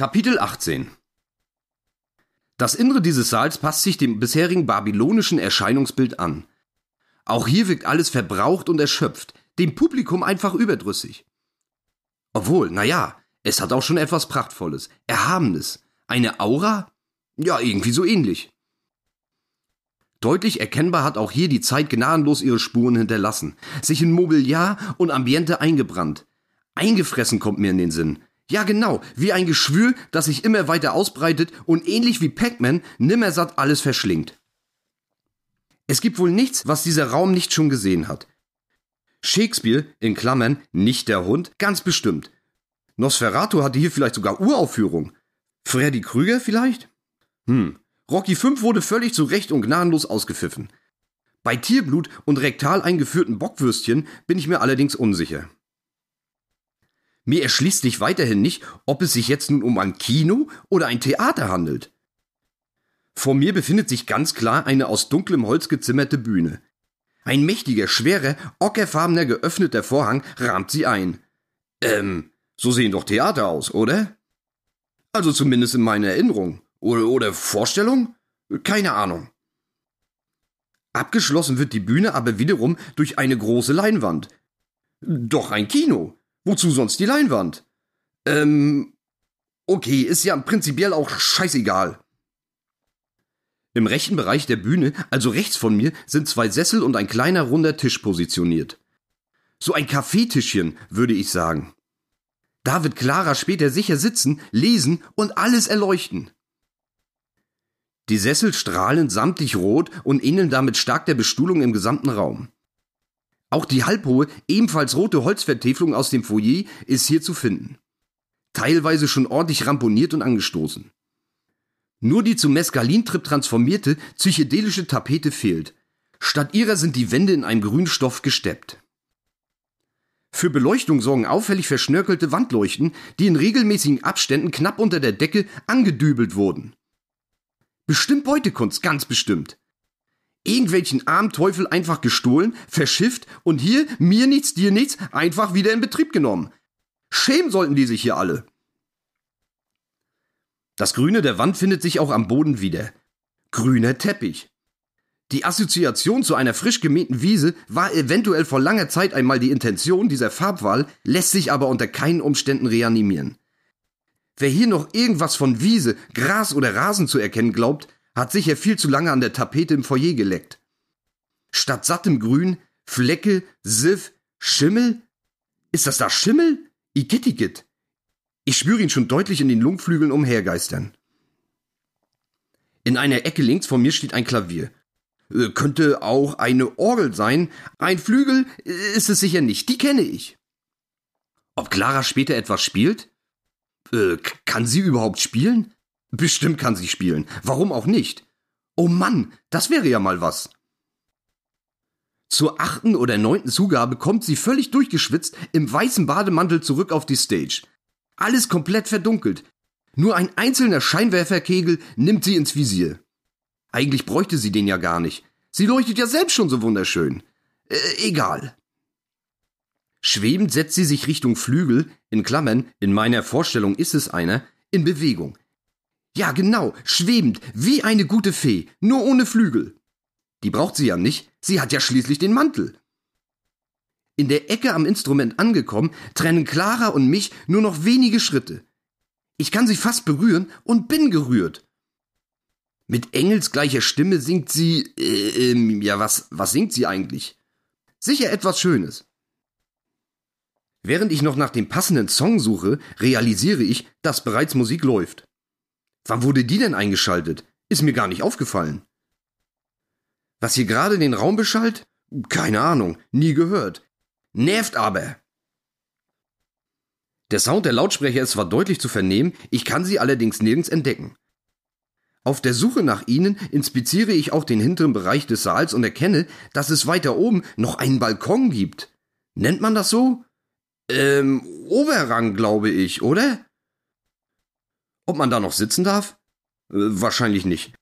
Kapitel 18 Das Innere dieses Saals passt sich dem bisherigen babylonischen Erscheinungsbild an. Auch hier wirkt alles verbraucht und erschöpft, dem Publikum einfach überdrüssig. Obwohl, naja, es hat auch schon etwas Prachtvolles, Erhabenes. Eine Aura? Ja, irgendwie so ähnlich. Deutlich erkennbar hat auch hier die Zeit gnadenlos ihre Spuren hinterlassen, sich in Mobiliar und Ambiente eingebrannt. Eingefressen kommt mir in den Sinn. Ja, genau, wie ein Geschwür, das sich immer weiter ausbreitet und ähnlich wie Pac-Man nimmersatt alles verschlingt. Es gibt wohl nichts, was dieser Raum nicht schon gesehen hat. Shakespeare, in Klammern, nicht der Hund, ganz bestimmt. Nosferatu hatte hier vielleicht sogar Uraufführung. Freddy Krüger vielleicht? Hm. Rocky 5 wurde völlig zu Recht und gnadenlos ausgepfiffen. Bei Tierblut und rektal eingeführten Bockwürstchen bin ich mir allerdings unsicher. Mir erschließt sich weiterhin nicht, ob es sich jetzt nun um ein Kino oder ein Theater handelt. Vor mir befindet sich ganz klar eine aus dunklem Holz gezimmerte Bühne. Ein mächtiger, schwerer, ockerfarbener geöffneter Vorhang rahmt sie ein. Ähm, so sehen doch Theater aus, oder? Also zumindest in meiner Erinnerung. Oder, oder Vorstellung? Keine Ahnung. Abgeschlossen wird die Bühne aber wiederum durch eine große Leinwand. Doch ein Kino. Wozu sonst die Leinwand? Ähm, okay, ist ja prinzipiell auch scheißegal. Im rechten Bereich der Bühne, also rechts von mir, sind zwei Sessel und ein kleiner runder Tisch positioniert. So ein Kaffeetischchen, würde ich sagen. Da wird Clara später sicher sitzen, lesen und alles erleuchten. Die Sessel strahlen samtlich rot und ähneln damit stark der Bestuhlung im gesamten Raum. Auch die halbhohe, ebenfalls rote Holzvertäfelung aus dem Foyer ist hier zu finden. Teilweise schon ordentlich ramponiert und angestoßen. Nur die zu Mescalintrip transformierte psychedelische Tapete fehlt. Statt ihrer sind die Wände in einem grünen Stoff gesteppt. Für Beleuchtung sorgen auffällig verschnörkelte Wandleuchten, die in regelmäßigen Abständen knapp unter der Decke angedübelt wurden. Bestimmt Beutekunst, ganz bestimmt irgendwelchen armen Teufel einfach gestohlen, verschifft und hier, mir nichts, dir nichts, einfach wieder in Betrieb genommen. Schämen sollten die sich hier alle. Das Grüne der Wand findet sich auch am Boden wieder. Grüner Teppich. Die Assoziation zu einer frisch gemähten Wiese war eventuell vor langer Zeit einmal die Intention dieser Farbwahl, lässt sich aber unter keinen Umständen reanimieren. Wer hier noch irgendwas von Wiese, Gras oder Rasen zu erkennen glaubt, hat sicher viel zu lange an der Tapete im Foyer geleckt. Statt sattem Grün, Flecke, Siff, Schimmel? Ist das da Schimmel? Igittigit. Ich spüre ihn schon deutlich in den Lungenflügeln umhergeistern. In einer Ecke links von mir steht ein Klavier. Äh, könnte auch eine Orgel sein. Ein Flügel äh, ist es sicher nicht. Die kenne ich. Ob Clara später etwas spielt? Äh, kann sie überhaupt spielen? Bestimmt kann sie spielen. Warum auch nicht? Oh Mann, das wäre ja mal was. Zur achten oder neunten Zugabe kommt sie völlig durchgeschwitzt im weißen Bademantel zurück auf die Stage. Alles komplett verdunkelt. Nur ein einzelner Scheinwerferkegel nimmt sie ins Visier. Eigentlich bräuchte sie den ja gar nicht. Sie leuchtet ja selbst schon so wunderschön. Äh, egal. Schwebend setzt sie sich Richtung Flügel, in Klammern, in meiner Vorstellung ist es einer, in Bewegung. Ja, genau, schwebend, wie eine gute Fee, nur ohne Flügel. Die braucht sie ja nicht, sie hat ja schließlich den Mantel. In der Ecke am Instrument angekommen, trennen Clara und mich nur noch wenige Schritte. Ich kann sie fast berühren und bin gerührt. Mit engelsgleicher Stimme singt sie, äh, äh, ja, was, was singt sie eigentlich? Sicher etwas Schönes. Während ich noch nach dem passenden Song suche, realisiere ich, dass bereits Musik läuft. Wann wurde die denn eingeschaltet? Ist mir gar nicht aufgefallen. Was hier gerade den Raum beschallt? Keine Ahnung, nie gehört. Nervt aber. Der Sound der Lautsprecher ist zwar deutlich zu vernehmen, ich kann sie allerdings nirgends entdecken. Auf der Suche nach ihnen inspiziere ich auch den hinteren Bereich des Saals und erkenne, dass es weiter oben noch einen Balkon gibt. Nennt man das so? Ähm, Oberrang, glaube ich, oder? Ob man da noch sitzen darf? Äh, wahrscheinlich nicht.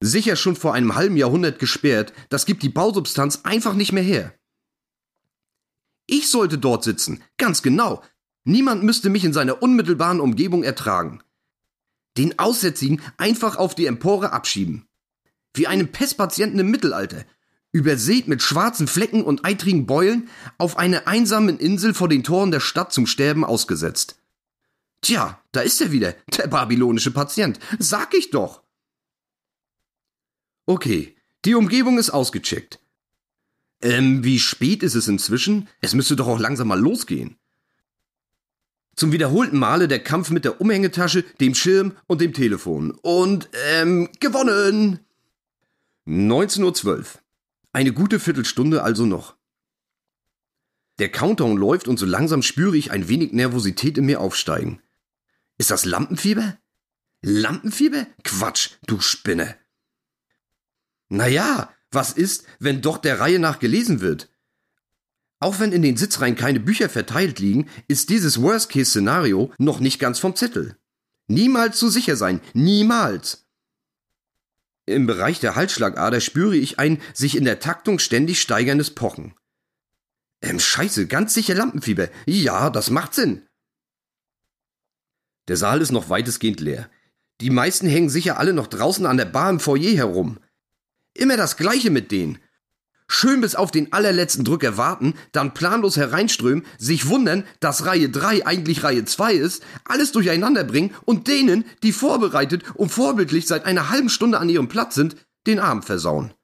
Sicher schon vor einem halben Jahrhundert gesperrt, das gibt die Bausubstanz einfach nicht mehr her. Ich sollte dort sitzen, ganz genau. Niemand müsste mich in seiner unmittelbaren Umgebung ertragen. den Aussätzigen einfach auf die Empore abschieben. Wie einen Pestpatienten im Mittelalter, übersät mit schwarzen Flecken und eitrigen Beulen, auf eine einsame Insel vor den Toren der Stadt zum Sterben ausgesetzt. Tja, da ist er wieder, der babylonische Patient. Sag ich doch. Okay, die Umgebung ist ausgecheckt. Ähm, wie spät ist es inzwischen? Es müsste doch auch langsam mal losgehen. Zum wiederholten Male der Kampf mit der Umhängetasche, dem Schirm und dem Telefon. Und, ähm, gewonnen! 19.12 Uhr. Eine gute Viertelstunde also noch. Der Countdown läuft und so langsam spüre ich ein wenig Nervosität in mir aufsteigen. Ist das Lampenfieber? Lampenfieber? Quatsch, du Spinne. Naja, was ist, wenn doch der Reihe nach gelesen wird? Auch wenn in den Sitzreihen keine Bücher verteilt liegen, ist dieses Worst-Case-Szenario noch nicht ganz vom Zettel. Niemals so sicher sein, niemals. Im Bereich der Halsschlagader spüre ich ein sich in der Taktung ständig steigerndes Pochen. Ähm, scheiße, ganz sicher Lampenfieber. Ja, das macht Sinn. Der Saal ist noch weitestgehend leer. Die meisten hängen sicher alle noch draußen an der Bar im Foyer herum. Immer das Gleiche mit denen. Schön bis auf den allerletzten Drücker warten, dann planlos hereinströmen, sich wundern, dass Reihe 3 eigentlich Reihe 2 ist, alles durcheinander bringen und denen, die vorbereitet und vorbildlich seit einer halben Stunde an ihrem Platz sind, den Abend versauen.